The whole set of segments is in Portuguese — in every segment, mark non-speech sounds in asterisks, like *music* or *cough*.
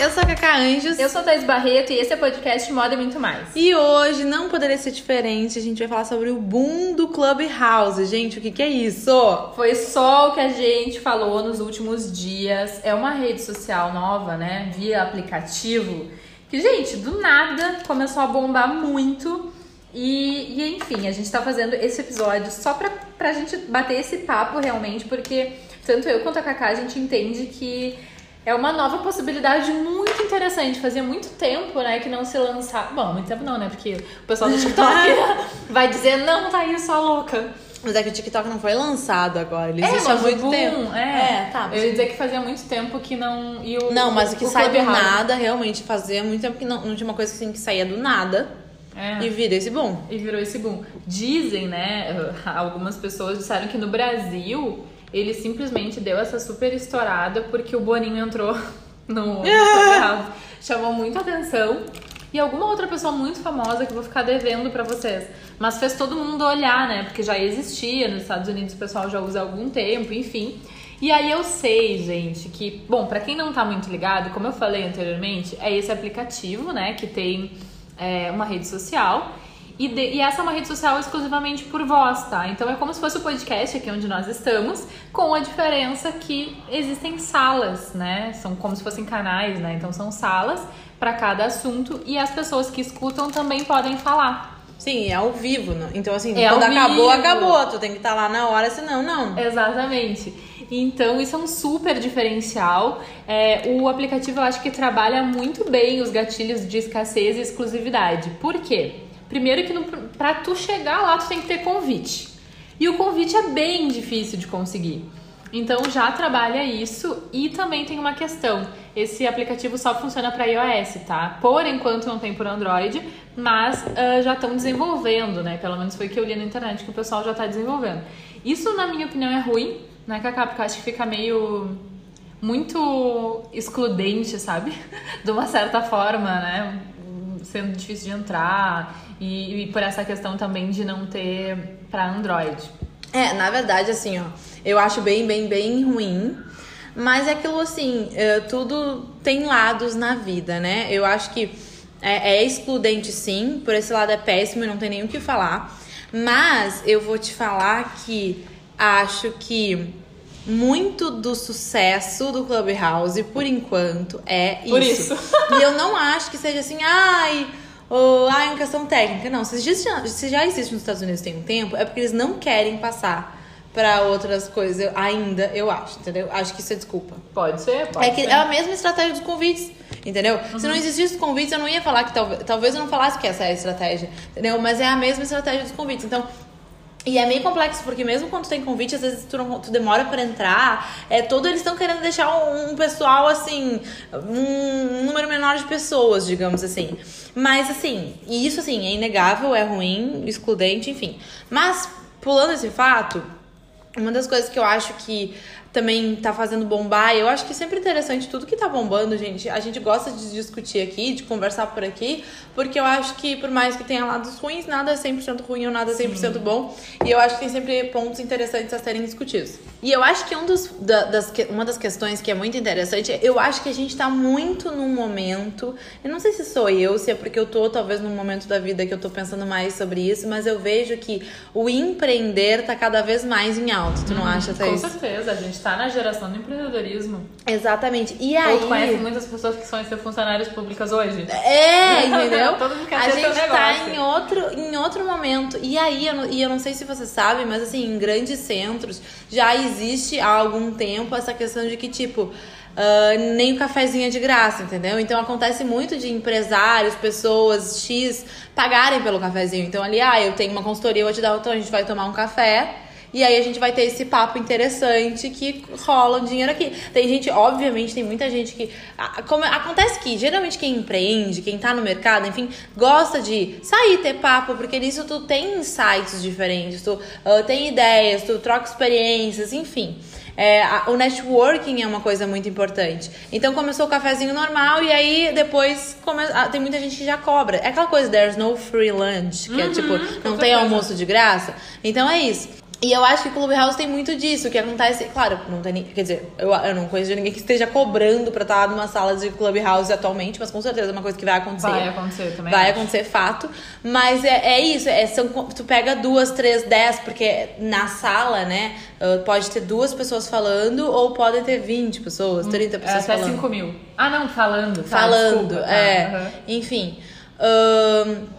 eu sou a Cacá Anjos. Eu sou a Thais Barreto e esse é o podcast Moda e Muito Mais. E hoje não poderia ser diferente, a gente vai falar sobre o boom do Clubhouse. Gente, o que, que é isso? Foi só o que a gente falou nos últimos dias. É uma rede social nova, né? Via aplicativo. Que, gente, do nada começou a bombar muito. E, e enfim, a gente tá fazendo esse episódio só pra, pra gente bater esse papo realmente, porque tanto eu quanto a Cacá a gente entende que é uma nova possibilidade muito interessante. Fazia muito tempo, né, que não se lançava. Bom, muito tempo não, né? Porque o pessoal do *laughs* TikTok *laughs* vai dizer, não, tá aí só louca. Mas é que o TikTok não foi lançado agora, ele É, existe há muito boom, tempo. É, tá. Eu ia dizer que fazia muito tempo que não. E o, Não, mas o que o sai do nada, realmente, fazia muito tempo que não, não tinha uma coisa assim que saía do nada É. e vira esse boom. E virou esse boom. Dizem, né? *laughs* Algumas pessoas disseram que no Brasil ele simplesmente deu essa super estourada porque o Boninho entrou *laughs* no. *laughs* Chamou muita atenção. E alguma outra pessoa muito famosa que eu vou ficar devendo pra vocês. Mas fez todo mundo olhar, né? Porque já existia nos Estados Unidos, o pessoal já usa há algum tempo, enfim. E aí eu sei, gente, que, bom, pra quem não tá muito ligado, como eu falei anteriormente, é esse aplicativo, né, que tem é, uma rede social. E, de- e essa é uma rede social exclusivamente por voz, tá? Então é como se fosse o podcast aqui onde nós estamos, com a diferença que existem salas, né? São como se fossem canais, né? Então são salas para cada assunto e as pessoas que escutam também podem falar. Sim, é ao vivo, né? Então, assim, É quando acabou, vivo. acabou. Tu tem que estar lá na hora, senão, não. Exatamente. Então, isso é um super diferencial. É, o aplicativo eu acho que trabalha muito bem os gatilhos de escassez e exclusividade. Por quê? Primeiro que pra tu chegar lá, tu tem que ter convite. E o convite é bem difícil de conseguir. Então já trabalha isso e também tem uma questão. Esse aplicativo só funciona para iOS, tá? Por enquanto não tem por Android, mas ah, já estão desenvolvendo, né? Pelo menos foi o que eu li na internet que o pessoal já está desenvolvendo. Isso, na minha opinião, é ruim, né, Cacá? Porque eu acho que fica meio muito excludente, sabe? *laughs* De uma certa forma, né? Sendo difícil de entrar e, e por essa questão também de não ter para Android. É, na verdade, assim, ó, eu acho bem, bem, bem ruim. Mas é aquilo assim, é, tudo tem lados na vida, né? Eu acho que é, é excludente sim, por esse lado é péssimo e não tem nem o que falar. Mas eu vou te falar que acho que muito do sucesso do Clubhouse, por enquanto, é Por isso. isso. E eu não acho que seja assim, ai, ou, ai, uma questão técnica. Não, se já, se já existe nos Estados Unidos tem um tempo, é porque eles não querem passar pra outras coisas eu- ainda, eu acho, entendeu? Acho que isso é desculpa. Pode ser, pode É que ser. é a mesma estratégia dos convites, entendeu? Se não existisse os convites, eu não ia falar que talvez, talvez eu não falasse que essa é a estratégia, entendeu? Mas é a mesma estratégia dos convites. Então, e é meio complexo, porque mesmo quando tem convite, às vezes tu, não, tu demora pra entrar. É todo eles estão querendo deixar um, um pessoal assim, um número menor de pessoas, digamos assim. Mas assim, e isso assim, é inegável, é ruim, excludente, enfim. Mas, pulando esse fato, uma das coisas que eu acho que também tá fazendo bombar, eu acho que é sempre interessante tudo que tá bombando, gente. A gente gosta de discutir aqui, de conversar por aqui, porque eu acho que por mais que tenha lados ruins, nada é 100% ruim ou nada é 100% bom. E eu acho que tem sempre pontos interessantes a serem discutidos. E eu acho que, um dos, da- das, uma das questões que é muito interessante, é- eu acho que a gente tá muito num momento, eu não sei se sou eu, se é porque eu tô talvez num momento da vida que eu tô pensando mais sobre isso, mas eu vejo que o empreender tá cada vez mais em alto. Tu não acha, Com Thaís? certeza, a gente tá na geração do empreendedorismo. Exatamente. E Ou aí. tu conhece muitas pessoas que são funcionárias públicas hoje? É, *laughs* entendeu? Todo mundo quer a gente tá negócio. em outro, em outro momento. E aí, eu não, e eu não sei se você sabe, mas assim, em grandes centros já existe há algum tempo essa questão de que, tipo, ah, nem o cafezinho é de graça, entendeu? Então acontece muito de empresários, pessoas X pagarem pelo cafezinho. Então ali, ah, eu tenho uma consultoria, eu vou te dar, então a gente vai tomar um café. E aí a gente vai ter esse papo interessante que rola um dinheiro aqui. Tem gente, obviamente, tem muita gente que. a- Como, acontece que geralmente quem empreende, quem tá no mercado, enfim, gosta de sair, ter papo, porque nisso tu tem insights diferentes, tu ah, tem ideias, tu troca experiências, enfim. É, a- o networking é uma coisa muito importante. Então começou o cafezinho normal e aí depois come, ah, tem muita gente que já cobra. É aquela coisa, there's no free lunch, que é tipo, não tem certeza. almoço de graça. Então é isso. E eu acho que o Clubhouse tem muito disso, que acontece. Claro, não tem. Quer dizer, eu, eu não conheço ninguém que esteja cobrando pra estar numa sala de Clubhouse atualmente, mas com certeza é uma coisa que vai acontecer. Vai acontecer também. Vai acho. acontecer fato. Mas é, é isso, é, são, tu pega duas, três, dez, porque na sala, né, uh, pode ter duas pessoas falando, ou podem ter 20 pessoas, 30 É pessoas até falando. 5 mil. Ah, não, falando. tá, falando, desculpa, tá, é. Enfim. Ahn,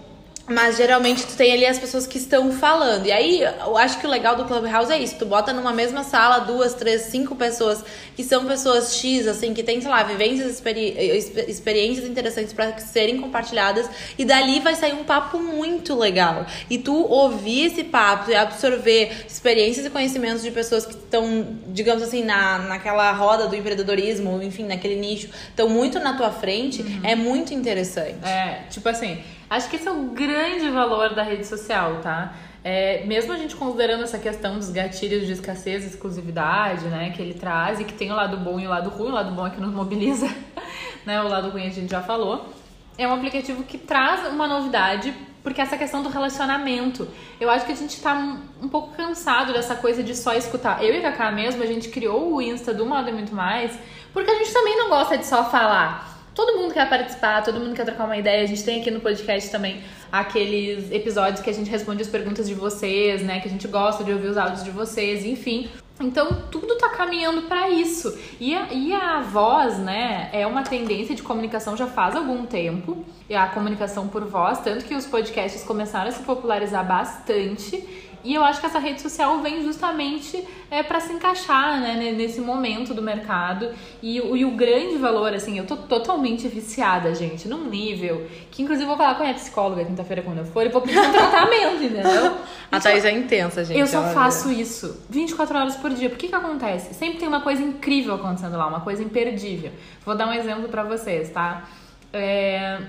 mas geralmente tu tem ali as pessoas que estão falando. E aí, eu acho que o legal do Clubhouse é isso. Tu bota numa mesma sala duas, três, cinco pessoas que são pessoas X, assim, que tem, sei lá, vivências, experi exper- experiências interessantes para serem compartilhadas. E dali vai sair um papo muito legal. E tu ouvir esse papo e absorver experiências e conhecimentos de pessoas que estão, digamos assim, na, naquela roda do empreendedorismo, enfim, naquele nicho, estão muito na tua frente, é muito interessante. É, tipo assim, acho que esse é o grande valor da rede social, tá? É, mesmo a gente considerando essa questão dos gatilhos de escassez exclusividade, né, que ele traz e que tem o lado bom e o lado ruim, o lado bom é que nos mobiliza, *laughs* né, o lado ruim a gente já falou. É um aplicativo que traz uma novidade, porque essa questão do relacionamento. Eu acho que a gente tá um, um pouco cansado dessa coisa de só escutar. Eu e a Kaká mesmo, a gente criou o Insta do Modo e Muito Mais, porque a gente também não gosta de só falar. Todo mundo quer participar, todo mundo quer trocar uma ideia. A gente tem aqui no podcast também aqueles episódios que a gente responde as perguntas de vocês, né? Que a gente gosta de ouvir os áudios de vocês, enfim. Então, tudo tá caminhando para isso. E a, e a voz, né, é uma tendência de comunicação já faz algum tempo. E a comunicação por voz, tanto que os podcasts começaram a se popularizar bastante. E eu acho que essa rede social vem justamente é, para se encaixar né, ne- nesse momento do mercado. E, o- e o grande valor, assim, eu tô totalmente viciada, gente, num nível que, inclusive, vou falar com a minha psicóloga quinta-feira quando eu for e vou pedir um tratamento, entendeu? *laughs* A Thaís é intensa, gente. Eu só faço isso 24 horas por dia. Por que que acontece? Sempre tem uma coisa incrível acontecendo lá, uma coisa imperdível. Vou dar um exemplo pra vocês, tá? É,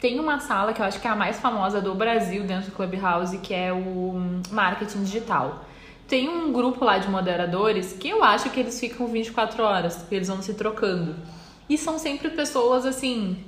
Tem uma sala que eu acho que é a mais famosa do Brasil dentro do Clubhouse, que é o marketing digital. Tem um grupo lá de moderadores que eu acho que eles ficam 24 horas, porque eles vão se trocando. E são sempre pessoas assim,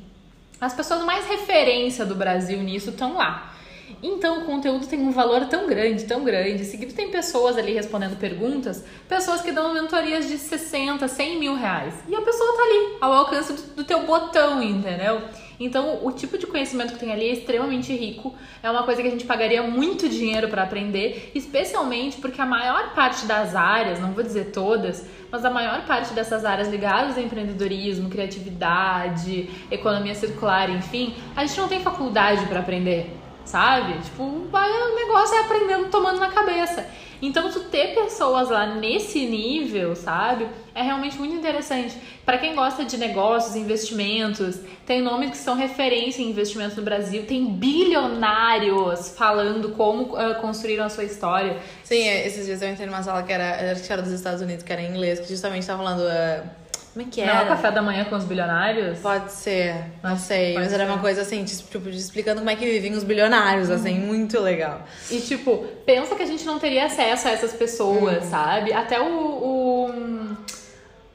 as pessoas mais referência do Brasil nisso estão lá. Então o conteúdo tem um valor tão grande, tão grande. Seguido tem pessoas ali respondendo perguntas, pessoas que dão mentorias de 60, 100 mil reais. E a pessoa tá ali, ao alcance do, do teu botão, entendeu? Então o tipo de conhecimento que tem ali é extremamente rico. É uma coisa que a gente pagaria muito dinheiro para aprender, especialmente porque a maior parte das áreas, não vou dizer todas, mas a maior parte dessas áreas ligadas a empreendedorismo, criatividade, economia circular, enfim, a gente não tem faculdade para aprender, sabe? Tipo, vai, é aprendendo, tomando na cabeça. Então, tu ter pessoas lá nesse nível, sabe? É realmente muito interessante. Para quem gosta de negócios, investimentos, tem nomes que são referência em investimentos no Brasil, tem bilionários falando como ah, construíram a sua história. Sim, é, esses dias eu entrei numa sala que era, acho que era dos Estados Unidos, que era em inglês, que justamente tava falando. uh, como é que Não é era? o café da manhã com os bilionários? Pode ser, não sei. pode mas era ser. uma coisa assim, tipo, explicando como é que vivem os bilionários, assim, muito legal. E, tipo, pensa que a gente não teria acesso a essas pessoas, sabe? Até o, o,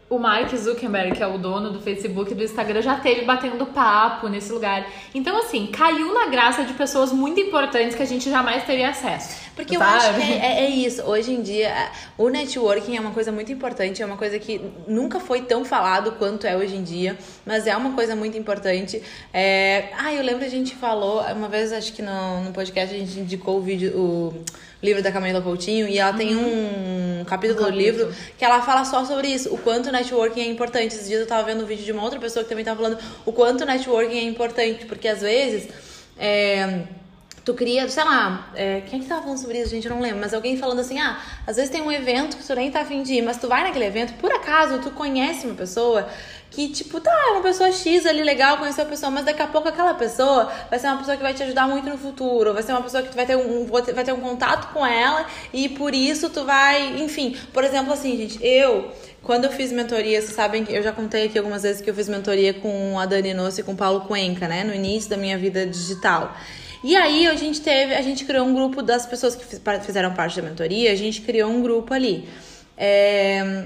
o Mark Zuckerberg, que é o dono do Facebook e do Instagram, já teve batendo papo nesse lugar. Então, assim, caiu na graça de pessoas muito importantes que a gente jamais teria acesso. Porque eu sabe? acho que é, é- é isso. Hoje em dia, o networking é uma coisa muito importante, é uma coisa que nunca foi tão falado quanto é hoje em dia, mas é uma coisa muito importante. É... Ah, eu lembro a gente falou, uma vez acho que no, no podcast a gente indicou o vídeo, o livro da Camila Coutinho, e ela tem um capítulo Um do livro que ela fala só sobre isso, o quanto networking é importante. Esses dias eu tava vendo um vídeo de uma outra pessoa que também tava falando o quanto networking é importante, porque às vezes. É, Tu cria, sei lá, é, quem que tava falando sobre isso, gente? Eu não lembro, mas alguém falando assim, ah, às vezes tem um evento que tu nem tá afim de ir, mas tu vai naquele evento, por acaso tu conhece uma pessoa que, tipo, tá, é uma pessoa X ali legal, conheceu a pessoa, mas daqui a pouco aquela pessoa vai ser uma pessoa que vai te ajudar muito no futuro, vai ser uma pessoa que tu vai ter um, vai ter um contato com ela e por isso tu vai, enfim, por exemplo, assim, gente, eu quando eu fiz mentoria, vocês sabem que eu já contei aqui algumas vezes que eu fiz mentoria com a Dani Nossi e com o Paulo Cuenca, né? No início da minha vida digital. E aí a gente teve, a gente criou um grupo das pessoas que fiz- fizeram parte da mentoria, a gente criou um grupo ali. É,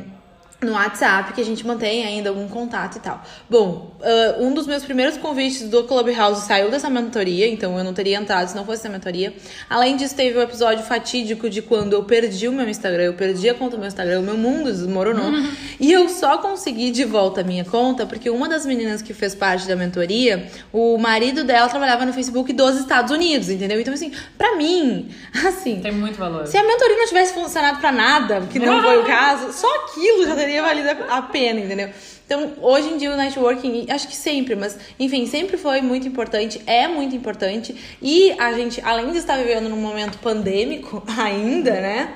no WhatsApp, que a gente mantém ainda algum contato e tal. Bom, uh, um dos meus primeiros convites do Clubhouse saiu dessa mentoria, então eu não teria entrado se não fosse essa mentoria. Além disso, teve o um episódio fatídico de quando eu perdi o meu Instagram, eu perdi a conta do meu Instagram, o meu mundo desmoronou. Uhum. E eu só consegui de volta a minha conta porque uma das meninas que fez parte da mentoria, o marido dela trabalhava no Facebook dos Estados Unidos, entendeu? Então, assim, pra mim, *laughs* assim. Tem muito valor. Se a mentoria não tivesse funcionado pra nada, que não foi o *laughs* caso, só aquilo já teria teria valido a pena, entendeu? Então, hoje em dia o networking, acho que sempre, mas enfim, sempre foi muito importante, é muito importante. E a gente, além de estar vivendo num momento pandêmico *laughs* ainda, né?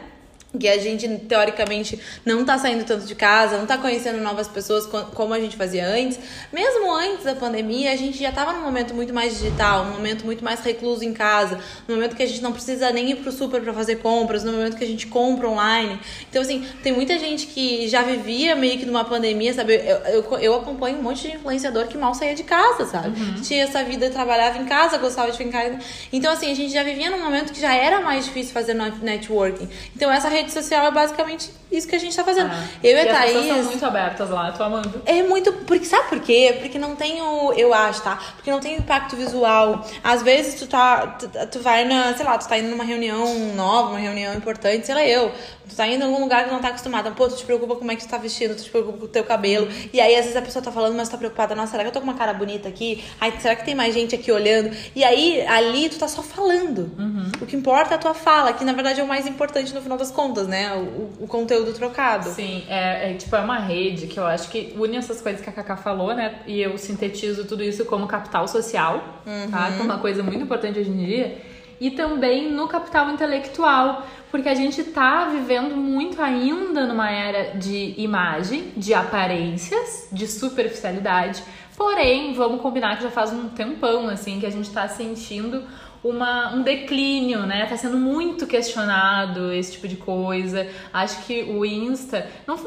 Que a gente teoricamente não tá saindo tanto de casa, não tá conhecendo novas pessoas como a gente fazia antes. Mesmo antes da pandemia, a gente já tava num momento muito mais digital, um momento muito mais recluso em casa, no momento que a gente não precisa nem ir pro super para fazer compras, no momento que a gente compra online. Então, assim, tem muita gente que já vivia meio que numa pandemia, sabe? Eu, eu, eu acompanho um monte de influenciador que mal saía de casa, sabe? Uhum. Tinha essa vida, trabalhava em casa, gostava de ficar em casa. Então, assim, a gente já vivia num momento que já era mais difícil fazer networking. Então, essa rede rede social é basicamente isso que a gente tá fazendo. Ah, eu e, a Thaís. As são muito abertas lá, eu tô amando. É muito. Porque, sabe por quê? Porque não tem o. Eu acho, tá? Porque não tem impacto visual. Às vezes tu tá. Tu, tu vai na. Sei lá, tu tá indo numa reunião nova, uma reunião importante, sei lá, eu. Tu tá indo em algum lugar que não tá acostumada. Pô, tu te preocupa com como é que tu tá vestido, tu te preocupa com o teu cabelo. E aí, às vezes, a pessoa tá falando, mas tu tá preocupada. Nossa, será que eu tô com uma cara bonita aqui? Ai, será que tem mais gente aqui olhando? E aí, ali, tu tá só falando. Uhum. O que importa é a tua fala, que na verdade é o mais importante no final das contas, né? O, o conteúdo trocado. Sim, é, é, tipo, é uma rede que eu acho que une essas coisas que a Cacá falou, né? E eu sintetizo tudo isso como capital social, uhum. tá? Que é uma coisa muito importante hoje em dia e também no capital intelectual, porque a gente está vivendo muito ainda numa era de imagem, de aparências, de superficialidade. Porém, vamos combinar que já faz um tempão assim que a gente está sentindo uma, um declínio, né? Tá sendo muito questionado esse tipo de coisa. Acho que o Insta. Não,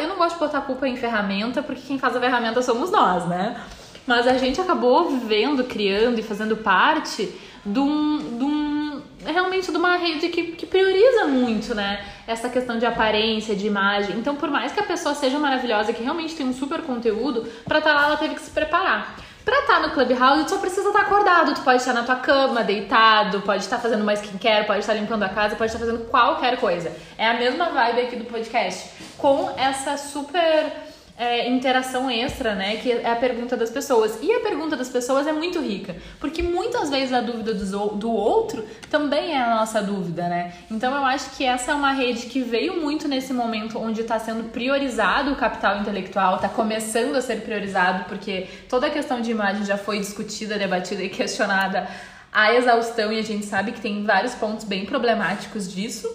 eu não gosto de botar culpa em ferramenta, porque quem faz a ferramenta somos nós, né? Mas a gente acabou vivendo, criando e fazendo parte de um, de um realmente de uma rede que, que prioriza muito, né? Essa questão de aparência, de imagem. Então, por mais que a pessoa seja maravilhosa, que realmente tem um super conteúdo, pra estar tá lá ela teve que se preparar. Pra estar tá no Clubhouse, tu só precisa estar tá acordado. Tu pode estar na tua cama, deitado, pode estar fazendo uma skincare, pode estar limpando a casa, pode estar fazendo qualquer coisa. É a mesma vibe aqui do podcast. Com essa super é, interação extra, né? Que é a pergunta das pessoas. E a pergunta das pessoas é muito rica, porque muitas vezes a dúvida do, do outro também é a nossa dúvida, né? Então eu acho que essa é uma rede que veio muito nesse momento onde está sendo priorizado o capital intelectual, está começando a ser priorizado, porque toda a questão de imagem já foi discutida, debatida e questionada à exaustão, e a gente sabe que tem vários pontos bem problemáticos disso.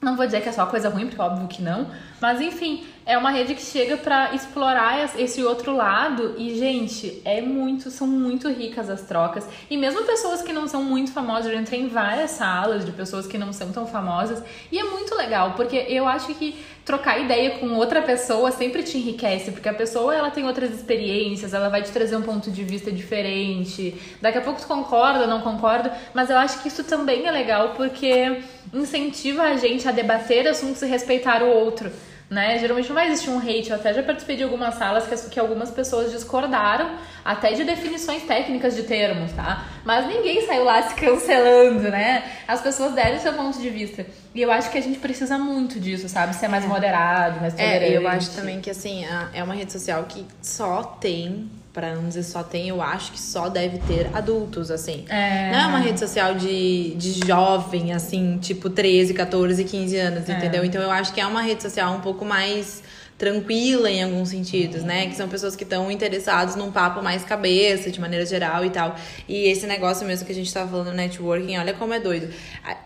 Não vou dizer que é só coisa ruim, porque óbvio que não. Mas enfim, é uma rede que chega para explorar esse outro lado e, gente, é muito, são muito ricas as trocas. E mesmo pessoas que não são muito famosas, eu entrei em várias salas de pessoas que não são tão famosas. E é muito legal, porque eu acho que trocar ideia com outra pessoa sempre te enriquece, porque a pessoa ela tem outras experiências, ela vai te trazer um ponto de vista diferente. Daqui a pouco tu concorda, não concorda, mas eu acho que isso também é legal porque incentiva a gente a debater assuntos e respeitar o outro né? Geralmente não vai existir um hate. Eu até já participei de algumas salas que, que algumas pessoas discordaram até de definições técnicas de termos, tá? Mas ninguém saiu lá se cancelando, né? As pessoas deram seu ponto de vista. E eu acho que a gente precisa muito disso, sabe? Ser mais é. moderado, mais tolerante. É, eu acho também que, assim, é uma rede social que só tem para não dizer só tem, eu acho que só deve ter adultos, assim. É. Não é uma rede social de, de jovem, assim, tipo 13, 14, 15 anos, é. entendeu? Então eu acho que é uma rede social um pouco mais tranquila em alguns sentidos, né? Que são pessoas que estão interessadas num papo mais cabeça, de maneira geral e tal. E esse negócio mesmo que a gente tava falando, networking, olha como é doido.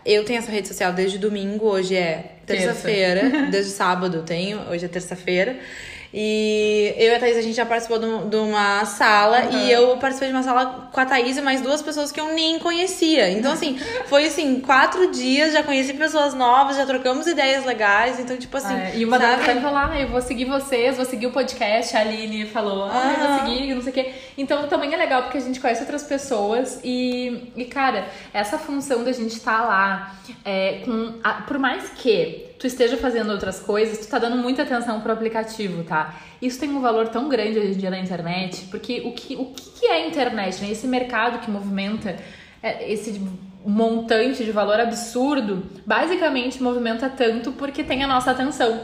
Eu tenho essa rede social desde domingo, hoje é terça-feira, *laughs* desde sábado tenho, hoje é terça-feira. E eu e a Thaís, a gente já participou de uma sala uhum. e eu participei de uma sala com a Thaís e mais duas pessoas que eu nem conhecia. Então, assim, foi assim, quatro dias, já conheci pessoas novas, já trocamos ideias legais. Então, tipo assim. É, e uma sabe? delas falou: ah, eu vou seguir vocês, vou seguir o podcast. A Aline falou: ah, eu vou seguir, não sei o quê. Então, também é legal porque a gente conhece outras pessoas e, e cara, essa função da gente estar tá lá, é, com a, por mais que tu esteja fazendo outras coisas, tu tá dando muita atenção pro aplicativo, tá? Isso tem um valor tão grande hoje em dia na internet, porque o que, o que é a internet, né? Esse mercado que movimenta é, esse montante de valor absurdo, basicamente movimenta tanto porque tem a nossa atenção.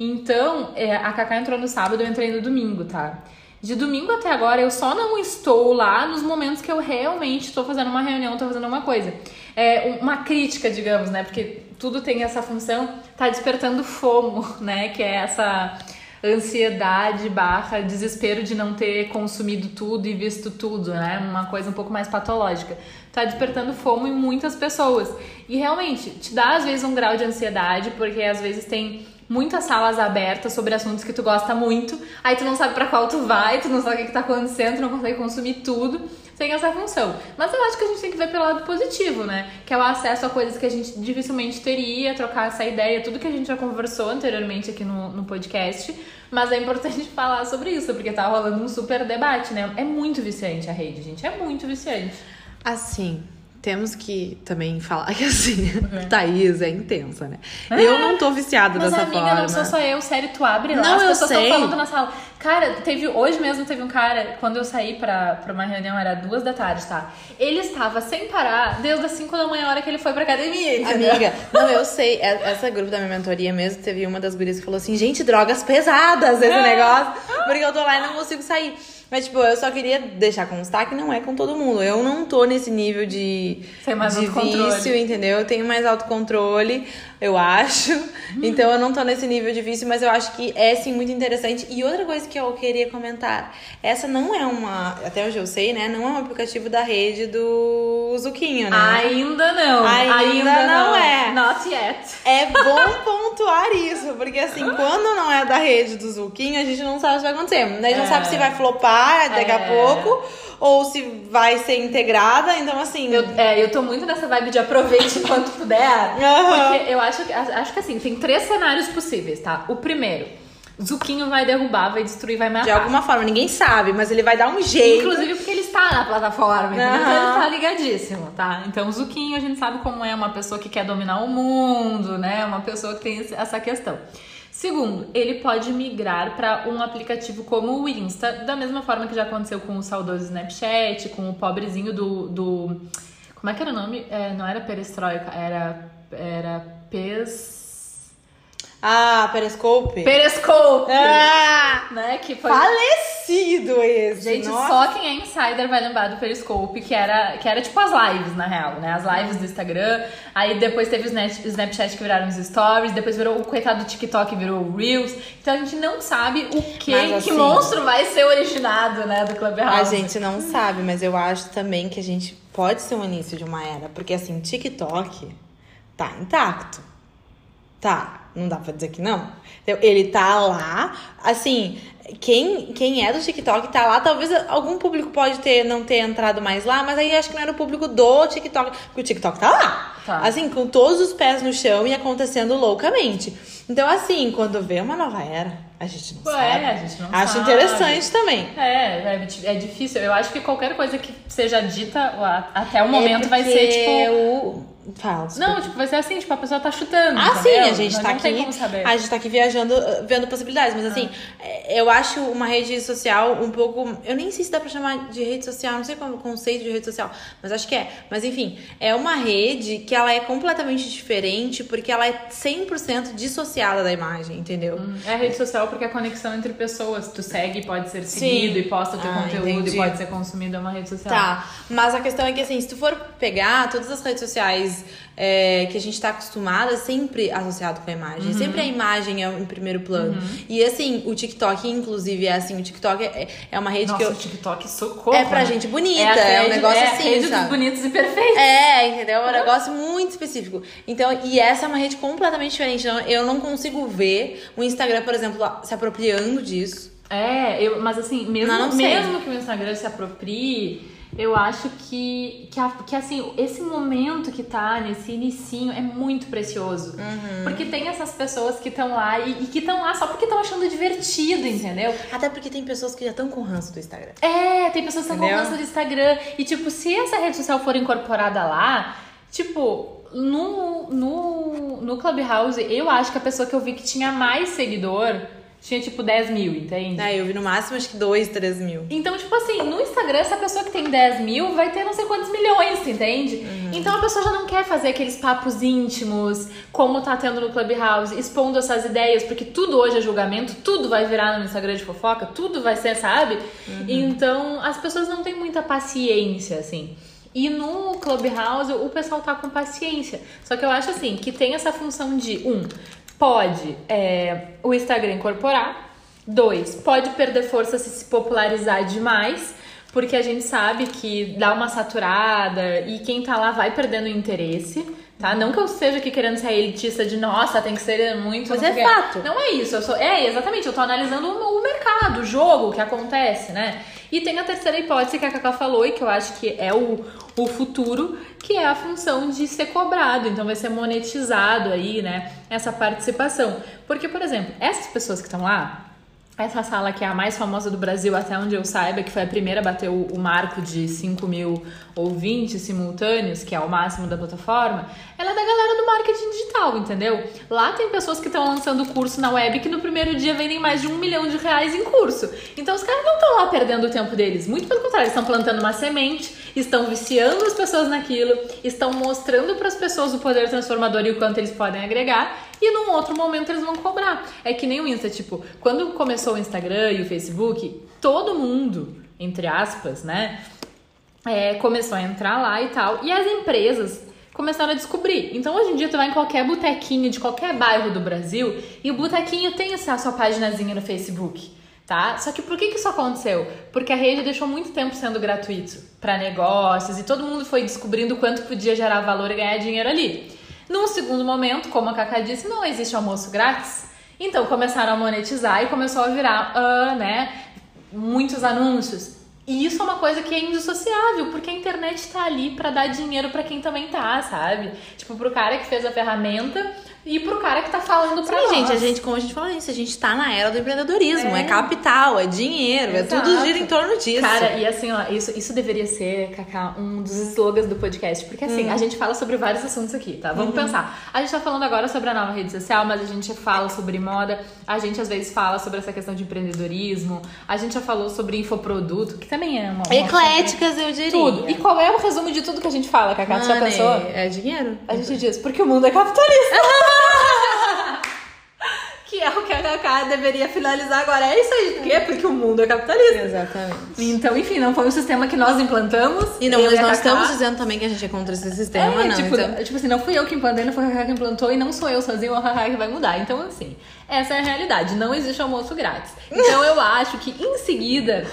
Então, é, a Cacá entrou no sábado, eu entrei no domingo, tá? De domingo até agora, eu só não estou lá nos momentos que eu realmente estou fazendo uma reunião, estou fazendo uma coisa. É uma crítica, digamos, né? Porque tudo tem essa função, tá despertando fomo, *laughs* né? Que é essa ansiedade barra desespero de não ter consumido tudo e visto tudo, né? Uma coisa um pouco mais patológica. Tá despertando fomo em muitas pessoas. E realmente, te dá às vezes um grau de ansiedade, porque às vezes tem muitas salas abertas sobre assuntos que tu gosta muito, aí tu não sabe para qual tu vai, tu não sabe o que, que tá acontecendo, tu não consegue consumir tudo, tem essa função. Mas eu acho que a gente tem que ver pelo lado positivo, né? Que é o acesso a coisas que a gente dificilmente teria, trocar essa ideia, tudo que a gente já conversou anteriormente aqui no, no podcast. Mas é importante *laughs* falar sobre isso, porque tá rolando um super debate, né? É muito viciante a rede, gente. É muito viciante. Assim, temos que também falar que assim, uhum. *laughs* Thaís é intensa, né? Ah, eu não tô viciada mas dessa amiga, forma. não sou só eu, sério, tu abre lá, não, as eu pessoas sei. falando na sala. Cara, teve, hoje mesmo teve um cara, quando eu saí pra, pra uma reunião, era duas da tarde, tá? Ele estava sem parar desde as cinco da manhã, a hora que ele foi pra academia, entendeu? Amiga, não, eu sei, é, essa grupo da minha mentoria mesmo, teve uma das gurias que falou assim, gente, drogas pesadas esse é. negócio, porque eu tô lá e não consigo sair. Mas, tipo, eu só queria deixar constar que não é com todo mundo. Eu não tô nesse nível de, Tem mais de vício, entendeu? Eu tenho mais autocontrole, eu acho. Hum. Então eu não tô nesse nível de vício, mas eu acho que é sim muito interessante. E outra coisa que eu queria comentar: essa não é uma, até hoje eu sei, né? Não é um aplicativo da rede do Zuquinho, né? Ainda não. Ainda, Ainda não, não, é. Not yet. É bom pontuar isso, porque assim, *laughs* quando não é da rede do Zuquinho, a gente não sabe o que vai acontecer. Né? A gente é. não sabe se vai flopar daqui é. a pouco, ou se vai ser integrada, então assim. Eu, é, eu tô muito nessa vibe de aproveite *laughs* enquanto puder. Uhum. Porque eu acho que acho que assim, tem três cenários possíveis, tá? O primeiro. Zuquinho vai derrubar, vai destruir, vai matar. De alguma forma, ninguém sabe, mas ele vai dar um jeito. Inclusive porque ele está na plataforma, uhum. então ele está ligadíssimo, tá? Então o Zuquinho a gente sabe como é uma pessoa que quer dominar o mundo, né? Uma pessoa que tem essa questão. Segundo, ele pode migrar para um aplicativo como o Insta, da mesma forma que já aconteceu com o saudoso Snapchat, com o pobrezinho do. do como é que era o nome? É, não era Perestroika, era. Era Pes. Ah, Periscope. Periscope! Ah, né? Que foi falecido esse. Gente, Nossa. só quem é insider vai lembrar do Periscope, que era, que era tipo as lives, na real, né? As lives do Instagram. Aí depois teve os Snapchat que viraram os stories, depois virou o coitado do TikTok virou o Reels. Então a gente não sabe o que, assim, que monstro vai ser originado, né, do Clubhouse. A gente não sabe, mas eu acho também que a gente pode ser o início de uma era, porque assim, TikTok tá intacto. Tá, não dá pra dizer que não. Então, ele tá lá, assim, quem, quem é do TikTok tá lá, talvez algum público pode ter não ter entrado mais lá, mas aí acho que não era o público do TikTok, porque o TikTok tá lá. Tá. Assim, com todos os pés no chão e acontecendo loucamente. Então, assim, quando vê uma nova era, a gente não Ué, sabe. a gente não acho sabe. interessante também. É, é, é, difícil. Eu acho que qualquer coisa que seja dita até o momento é vai ser tipo. O... Fala, não, tipo, vai ser assim, tipo, a pessoa tá chutando. Ah, sim, a gente Mas tá aqui. A gente tá aqui viajando, vendo possibilidades. Mas assim, ah. eu acho uma rede social um pouco. Eu nem sei se dá pra chamar de rede social, não sei qual é o conceito de rede social, mas acho que é. Mas enfim, é uma rede que ela é completamente diferente porque ela é 100% dissociada da imagem, entendeu? Hum, é a rede social porque é a conexão entre pessoas. Tu segue, pode ser seguido sim. e posta teu ah, conteúdo entendi. e pode ser consumido, é uma rede social. Tá, mas a questão é que assim, se tu for pegar todas as redes sociais é, que a gente está acostumada sempre associado com a imagem. Uhum. Sempre a imagem é em primeiro plano. Uhum. E assim, o TikTok, inclusive, é assim, o TikTok é, é uma rede Nossa, que eu. O TikTok socorro. É pra né? gente bonita, é, é um negócio é assim. A rede sabe? dos bonitos e perfeitos. É, entendeu? É um negócio muito específico. Então, e essa é uma rede completamente diferente. Então, eu não consigo ver o Instagram, por exemplo, se apropriando disso. É, eu, mas assim, mesmo, não, não mesmo que o Instagram se aproprie eu acho que, que, que, assim, esse momento que tá nesse inicinho é muito precioso. Uhum. Porque tem essas pessoas que estão lá e, e que estão lá só porque estão achando divertido, entendeu? Até porque tem pessoas que já estão com ranço do Instagram. É, tem pessoas que estão com ranço do Instagram. E, tipo, se essa rede social for incorporada lá, tipo, no, no, no Clubhouse, eu acho que a pessoa que eu vi que tinha mais seguidor tinha tipo 10 mil, entende? Ah, eu vi no máximo acho que 2, 3 mil. Então, tipo assim, no Instagram, essa pessoa que tem 10 mil vai ter não sei quantos milhões, entende? Uhum. Então a pessoa já não quer fazer aqueles papos íntimos, como tá tendo no Clubhouse, expondo essas ideias, porque tudo hoje é julgamento, tudo vai virar no Instagram de fofoca, tudo vai ser, sabe? Uhum. Então as pessoas não têm muita paciência, assim. E no Clubhouse o pessoal tá com paciência. Só que eu acho assim, que tem essa função de, um, pode é, o Instagram incorporar. Dois, pode perder força se se popularizar demais, porque a gente sabe que dá uma saturada e quem tá lá vai perdendo interesse. Tá? Não que eu esteja aqui querendo ser elitista de nossa, tem que ser muito. Mas é fato. Não é isso. Eu sou, é, exatamente. Eu tô analisando o, o mercado, o jogo, o que acontece, né? E tem a terceira hipótese que a Cacá falou e que eu acho que é o, o futuro, que é a função de ser cobrado. Então vai ser monetizado aí, né? Essa participação. Porque, por exemplo, essas pessoas que estão lá, essa sala que é a mais famosa do Brasil, até onde eu saiba, que foi a primeira a bater o, o, marco de 5 mil ouvintes simultâneos, que é o máximo da plataforma, ela é da galera do marketing digital, entendeu? Lá tem pessoas que estão lançando curso na web que no primeiro dia vendem mais de um milhão de reais em curso. Então os caras não estão lá perdendo o tempo deles, muito pelo contrário, estão plantando uma semente, estão viciando as pessoas naquilo, estão mostrando para as pessoas o poder transformador e o quanto eles podem agregar e num outro momento eles vão cobrar. É que nem o Insta, tipo, quando começou o Instagram e o Facebook, todo mundo, entre aspas, né, é, começou a entrar lá e tal. E as empresas começaram a descobrir. Então hoje em dia tu vai em qualquer botequinho de qualquer bairro do Brasil e o botequinho tem essa sua páginazinha no Facebook. Tá? Só que por que, que isso aconteceu? Porque a rede deixou muito tempo sendo gratuito para negócios e todo mundo foi descobrindo quanto podia gerar valor e ganhar dinheiro ali. Num segundo momento, como a Cacá disse, não existe almoço grátis. Então começaram a monetizar e começou a virar, uh, né, muitos anúncios. E isso é uma coisa que é indissociável, porque a internet tá ali para dar dinheiro para quem também tá, sabe? Tipo, pro cara que fez a ferramenta e pro cara que tá falando pra Sim, nós. gente, a gente, como a gente falou isso, a gente tá na era do empreendedorismo. É, é capital, é dinheiro, Exato. é tudo gira em torno disso. Cara, e assim, ó, isso, isso deveria ser, Cacá, um dos slogans do podcast. Porque assim, hum. a gente fala sobre vários assuntos aqui, tá? Vamos uhum. pensar. A gente tá falando agora sobre a nova rede social, mas a gente fala sobre moda, a gente às vezes fala sobre essa questão de empreendedorismo, a gente já falou sobre infoproduto, que também é uma. Ecléticas, eu diria. Tudo. E qual é o resumo de tudo que a gente fala, Cacá? Você já pensou? É dinheiro. A gente diz, porque o mundo é capitalista. *laughs* é o que a Kaká deveria finalizar agora. É isso aí. Por quê? Porque o mundo é capitalista. Exatamente. Então, enfim, não foi um sistema que nós implantamos. E não, mas nós estamos dizendo também que a gente é contra esse sistema, é, não. Tipo, então... tipo assim, não fui eu que implantei, não foi a Kaká que implantou e não sou eu sozinho, a Kaká que vai mudar. Então, assim, essa é a realidade. Não existe almoço grátis. Então, eu acho que em seguida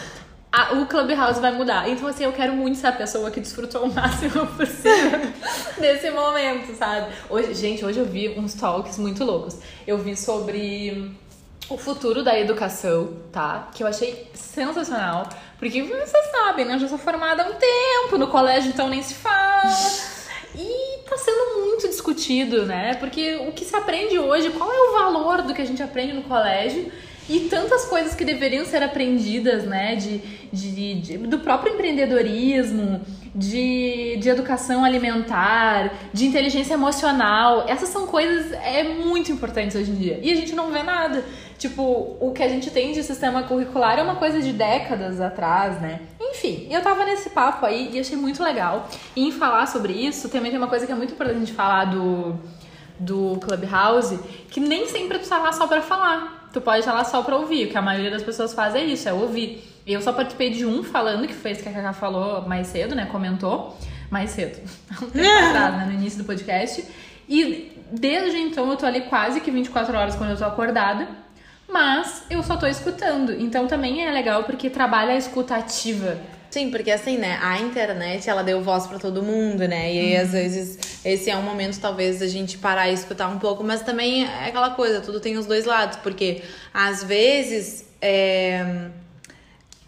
a, o Clubhouse vai mudar. Então, assim, eu quero muito ser a pessoa que desfrutou o máximo *laughs* possível desse momento, sabe? Hoje, gente, hoje eu vi uns talks muito loucos. Eu vi sobre o futuro da educação, tá? Que eu achei sensacional. Porque vocês sabem, né? Eu já sou formada há um tempo no colégio, então nem se fala. E tá sendo muito discutido, né? Porque o que se aprende hoje, qual é o valor do que a gente aprende no colégio? E tantas coisas que deveriam ser aprendidas, né? De, de, de, do próprio empreendedorismo, de, de educação alimentar, de inteligência emocional. Essas são coisas é, muito importantes hoje em dia. E a gente não vê nada. Tipo, o que a gente tem de sistema curricular é uma coisa de décadas atrás, né? Enfim, eu tava nesse papo aí e achei muito legal. E em falar sobre isso, também tem uma coisa que é muito importante falar do, do Clubhouse, que nem sempre tu tá lá só pra falar tu pode estar lá só pra ouvir. O que a maioria das pessoas faz é isso, é ouvir. Eu só participei de um falando, que foi esse que a Cacá falou mais cedo, né? Comentou. Mais cedo. *laughs* Atrás, né? No início do podcast. E desde então eu tô ali quase que 24 horas quando eu tô acordada. Mas eu só tô escutando. Então também é legal porque trabalha a escuta ativa Sim, porque assim, né, a internet, ela deu voz para todo mundo, né? E aí, às vezes, esse é um momento, talvez, da gente parar e escutar um pouco, mas também é aquela coisa, tudo tem os dois lados, porque às vezes é,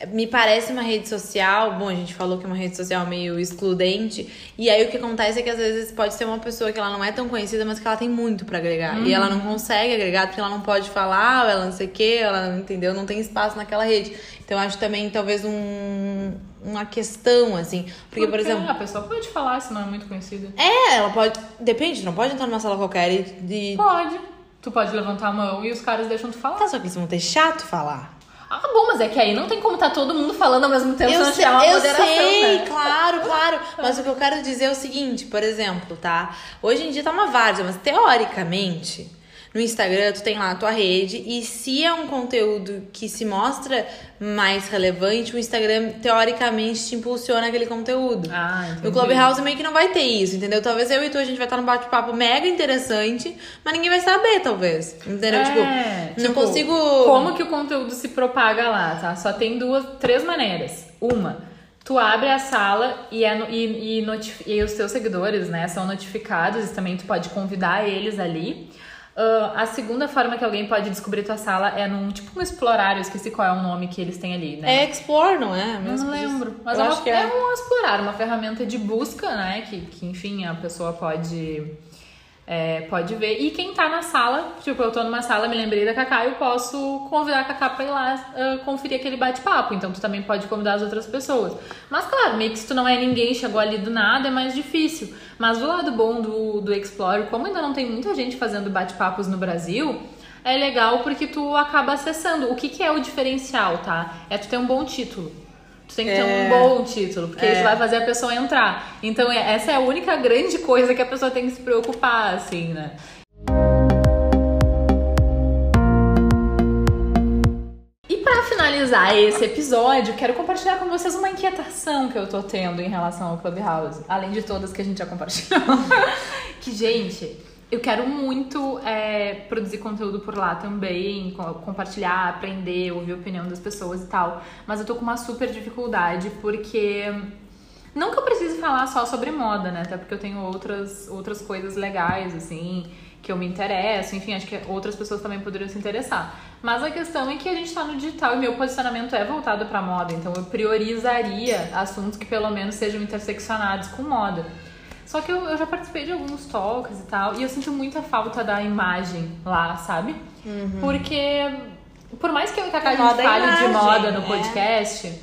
me parece uma rede social, bom, a gente falou que é uma rede social meio excludente, e aí o que acontece é que às vezes pode ser uma pessoa que ela não é tão conhecida, mas que ela tem muito para agregar, uhum. e ela não consegue agregar porque ela não pode falar, ela não sei o que, ela não entendeu, não tem espaço naquela rede. Então acho também talvez um, uma questão, assim. Porque, por, por exemplo. A pessoa pode falar se não é muito conhecida. É, ela pode. Depende, não pode entrar numa sala qualquer e. Pode. Tu pode levantar a mão e os caras deixam tu falar. Tá, só que eles vão ter chato falar. Ah, bom, mas é que aí não tem como estar tá todo mundo falando ao mesmo tempo, eu sei, uma eu moderação, sei, né? claro, claro. Mas o que eu quero dizer é o seguinte, por exemplo, tá? Hoje em dia tá uma várzea, mas teoricamente no Instagram, tu tem lá a tua rede e se é um conteúdo que se mostra mais relevante, o Instagram teoricamente te impulsiona aquele conteúdo. Ah, entendi. No Clubhouse meio que não vai ter isso, entendeu? Talvez eu e tu a gente vai estar num bate-papo mega interessante, mas ninguém vai saber, talvez. Entendeu? É, tipo, tipo, não consigo. Como que o conteúdo se propaga lá, tá? Só tem duas, três maneiras. Uma, tu abre a sala e, é, e, e, e os teus seguidores, né, são notificados e também tu pode convidar eles ali. Uh, a segunda forma que alguém pode descobrir tua sala é num tipo um explorar, eu esqueci qual é o nome que eles têm ali, né? É Explore, não é? Mesmo não lembro. Mas é, uma, é. é um explorar, uma ferramenta de busca, né? Que, que enfim, a pessoa pode é, pode ver. E quem tá na sala, tipo, eu tô numa sala, me lembrei da Cacá, eu posso convidar a Cacá pra ir lá uh, conferir aquele bate-papo. Então tu também pode convidar as outras pessoas. Mas claro, meio que se tu não é ninguém, chegou ali do nada, é mais difícil. Mas o lado bom do, do Explore, como ainda não tem muita gente fazendo bate-papos no Brasil, é legal porque tu acaba acessando. O que, que é o diferencial, tá? É tu ter um bom título. Tu tem que ter é... um bom título, porque é. isso vai fazer a pessoa entrar. Então, é, essa é a única grande coisa que a pessoa tem que se preocupar, assim, né? E para finalizar esse episódio, quero compartilhar com vocês uma inquietação que eu tô tendo em relação ao Clubhouse, além de todas que a gente já compartilhou. *laughs* que, gente, eu quero muito é, produzir conteúdo por lá também, compartilhar, aprender, ouvir a opinião das pessoas e tal. Mas eu tô com uma super dificuldade porque. Não que eu precise falar só sobre moda, né? Até porque eu tenho outras, outras coisas legais, assim, que eu me interesso. Enfim, acho que outras pessoas também poderiam se interessar. Mas a questão é que a gente tá no digital e meu posicionamento é voltado pra moda. Então eu priorizaria assuntos que pelo menos sejam interseccionados com moda. Só que eu, eu já participei de alguns talks e tal, e eu sinto muita falta da imagem lá, sabe? Uhum. Porque, por mais que eu e a Cacá a gente fale imagem, de moda no é. podcast,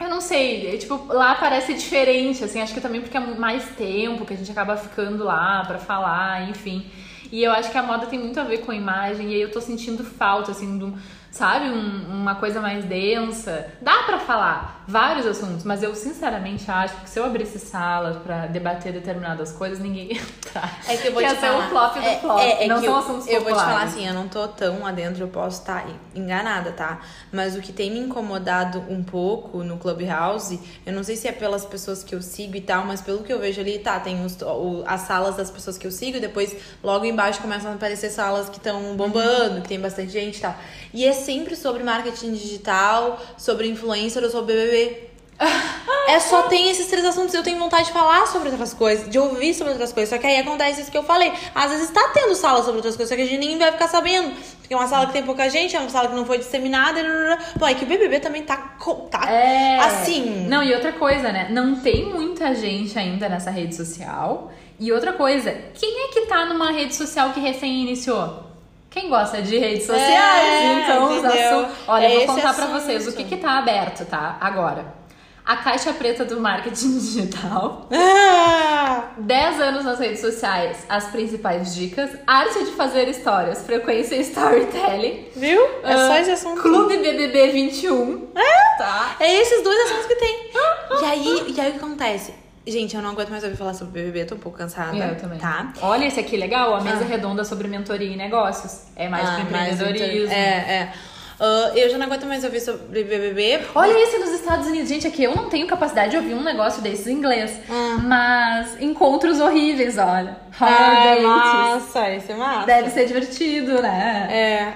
eu não sei, é, tipo, lá parece diferente, assim, acho que também porque é mais tempo que a gente acaba ficando lá para falar, enfim. E eu acho que a moda tem muito a ver com a imagem, e aí eu tô sentindo falta, assim, do sabe, um, uma coisa mais densa. Dá para falar vários assuntos, mas eu sinceramente acho que se eu abrisse salas para debater determinadas coisas, ninguém *laughs* ia entrar. É que eu vou te falar. ser o flop do é, flop. É, é não são eu, assuntos Eu vou te falar assim, eu não tô tão adentro, eu posso estar tá enganada, tá? Mas o que tem me incomodado um pouco no Clubhouse, eu não sei se é pelas pessoas que eu sigo e tal, mas pelo que eu vejo ali, tá, tem os, o, as salas das pessoas que eu sigo, e depois logo embaixo começam a aparecer salas que estão bombando, que tem bastante gente e tal. E é sempre sobre marketing digital, sobre influencer ou sobre BBB. é só tem esses três assuntos. Eu tenho vontade de falar sobre outras coisas, de ouvir sobre outras coisas. Só que aí acontece isso que eu falei. Às vezes tá tendo sala sobre outras coisas, só que a gente nem vai ficar sabendo. Porque é uma sala que tem pouca gente, é uma sala que não foi disseminada. Pô, é que o BBB também tá, tá é... assim. Não, e outra coisa, né? Não tem muita gente ainda nessa rede social. E outra coisa, quem é que tá numa rede social que recém iniciou? Quem gosta de redes sociais, é, então os assuntos. Olha, é eu vou contar para vocês o que que tá aberto, tá? Agora. A caixa preta do marketing *laughs* digital. 10 anos nas redes sociais, as principais dicas. Arte de fazer histórias, frequência e storytelling. Viu? É uh, só esse assunto. Clube BBB 21. É? Tá. É esses dois assuntos que tem. e aí, e aí o que acontece? Gente, eu não aguento mais ouvir falar sobre BBB, tô um pouco cansada. Eu também. Tá? Olha esse aqui legal, a mesa ah. redonda sobre mentoria e negócios. É mais ah, empreendedorismo. é, é. Uh, eu já não aguento mais ouvir sobre BBB. Olha esse nos Estados Unidos. Gente, aqui eu não tenho capacidade de ouvir um negócio desses em inglês. Ah. Mas encontros horríveis, olha. Ah, massa, esse é massa. Deve ser divertido, né?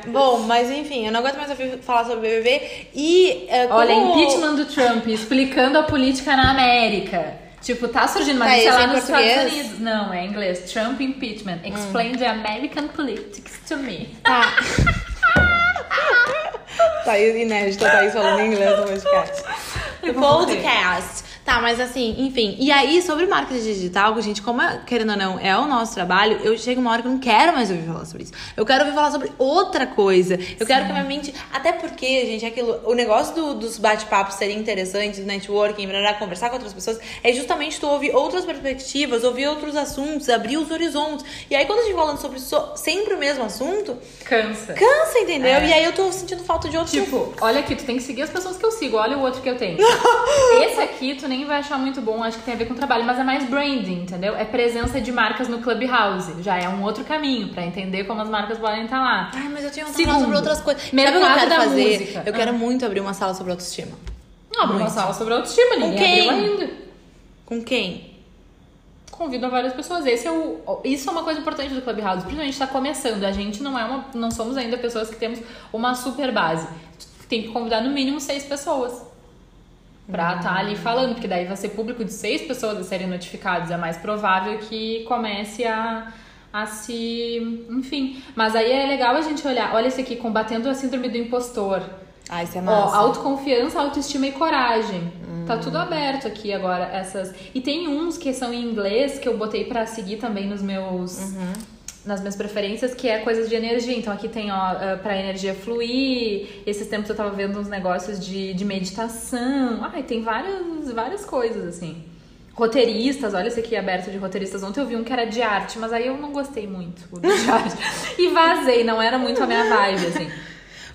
É. Bom, mas enfim, eu não aguento mais ouvir falar sobre BBB. E. Uh, como... Olha, impeachment do Trump, explicando a política na América. Tipo, tá surgindo, mas tá, isso é lá nos português? Estados Unidos. Não, é em inglês. Trump impeachment. Explain hum. the American politics to me. Tá. Tá inédito, tá aí falando inglês no podcast. *laughs* Morrer. Podcast. Tá, mas assim, enfim. E aí, sobre marketing digital, gente, como, é, querendo ou não, é o nosso trabalho, eu chego uma hora que eu não quero mais ouvir falar sobre isso. Eu quero ouvir falar sobre outra coisa. Eu quero que a minha mente. Até porque, gente, aquilo. O negócio do- dos bate-papos serem interessantes, do networking, blá, conversar com outras pessoas, é justamente tu ouvir outras perspectivas, ouvir outros assuntos, abrir os horizontes. E aí, quando a gente falando sobre so- sempre o mesmo assunto, Cansa. cansa, entendeu? É. E aí eu tô sentindo falta de outros. Tipo, olha aqui, tu tem que seguir as pessoas que eu sigo, olha o outro que eu tenho. *laughs* Esse aqui tu nem vai achar muito bom, acho que tem a ver com trabalho, mas é mais branding, entendeu? É presença de marcas no Clubhouse. Já é um outro caminho pra entender como as marcas podem estar lá. Ai, mas eu tinha vontade de falar Segundo, sobre outras coisas. Sabe mercado o que eu quero da fazer? música. Eu Ah. quero muito abrir uma sala sobre autoestima. Não, abre uma sala sobre autoestima, ninguém quem? abriu ainda. Com quem? Convido a várias pessoas. Esse é o, isso é uma coisa importante do Clubhouse. Principalmente está começando. A gente não é uma, não somos ainda pessoas que temos uma super base. Tem que convidar no mínimo seis pessoas pra estar ali falando, porque daí vai ser público de seis pessoas a serem notificados. É mais provável que comece a a se, enfim. Mas aí é legal a gente olhar. Olha esse aqui, combatendo a síndrome do impostor. Ah, isso é Ó, massa. autoconfiança, autoestima e coragem. Tá tudo aberto aqui agora, essas. E tem uns que são em inglês que eu botei pra seguir também nos meus. Nas minhas preferências, que é coisas de energia. Então aqui tem, ó, ah, pra energia fluir. Esses tempos eu tava vendo uns negócios de, de meditação. Ai, tem várias, várias coisas, assim. Roteiristas, olha esse aqui aberto de roteiristas. Ontem eu vi um que era de arte, mas aí eu não gostei muito de *laughs* arte. e vazei, não era muito a minha vibe, assim.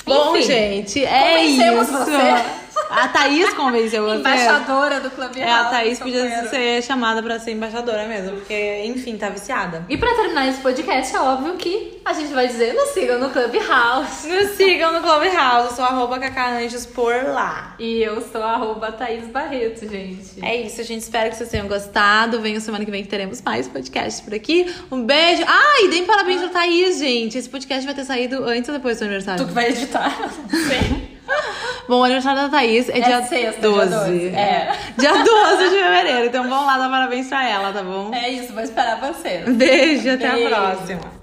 Bom, Enfim, gente, é isso. você. A Thaís convenceu você. Embaixadora do Clube É, a Thaís podia ser chamada pra ser embaixadora mesmo, porque, enfim, tá viciada. E pra terminar esse podcast, é óbvio que a gente vai dizer, nos sigam no Clubhouse. Nos sigam no Clubhouse, eu sou arroba cacananjos por lá. E eu sou arroba Thaís Barreto, gente. É isso, gente. Espero que vocês tenham gostado. Venham semana que vem que teremos mais podcasts por aqui. Um beijo. Ah, e deem parabéns pra Thaís, gente. Esse podcast vai ter saído antes ou depois do seu aniversário? Tu que vai editar. *laughs* Sim. *laughs* Bom, o aniversário da Thaís é, dia sexta, dia 12. 12, é. Dia 12 de fevereiro. Então vamos lá dar parabéns pra ela, tá bom? É isso, vou esperar você. Beijo, até Beijo. a próxima.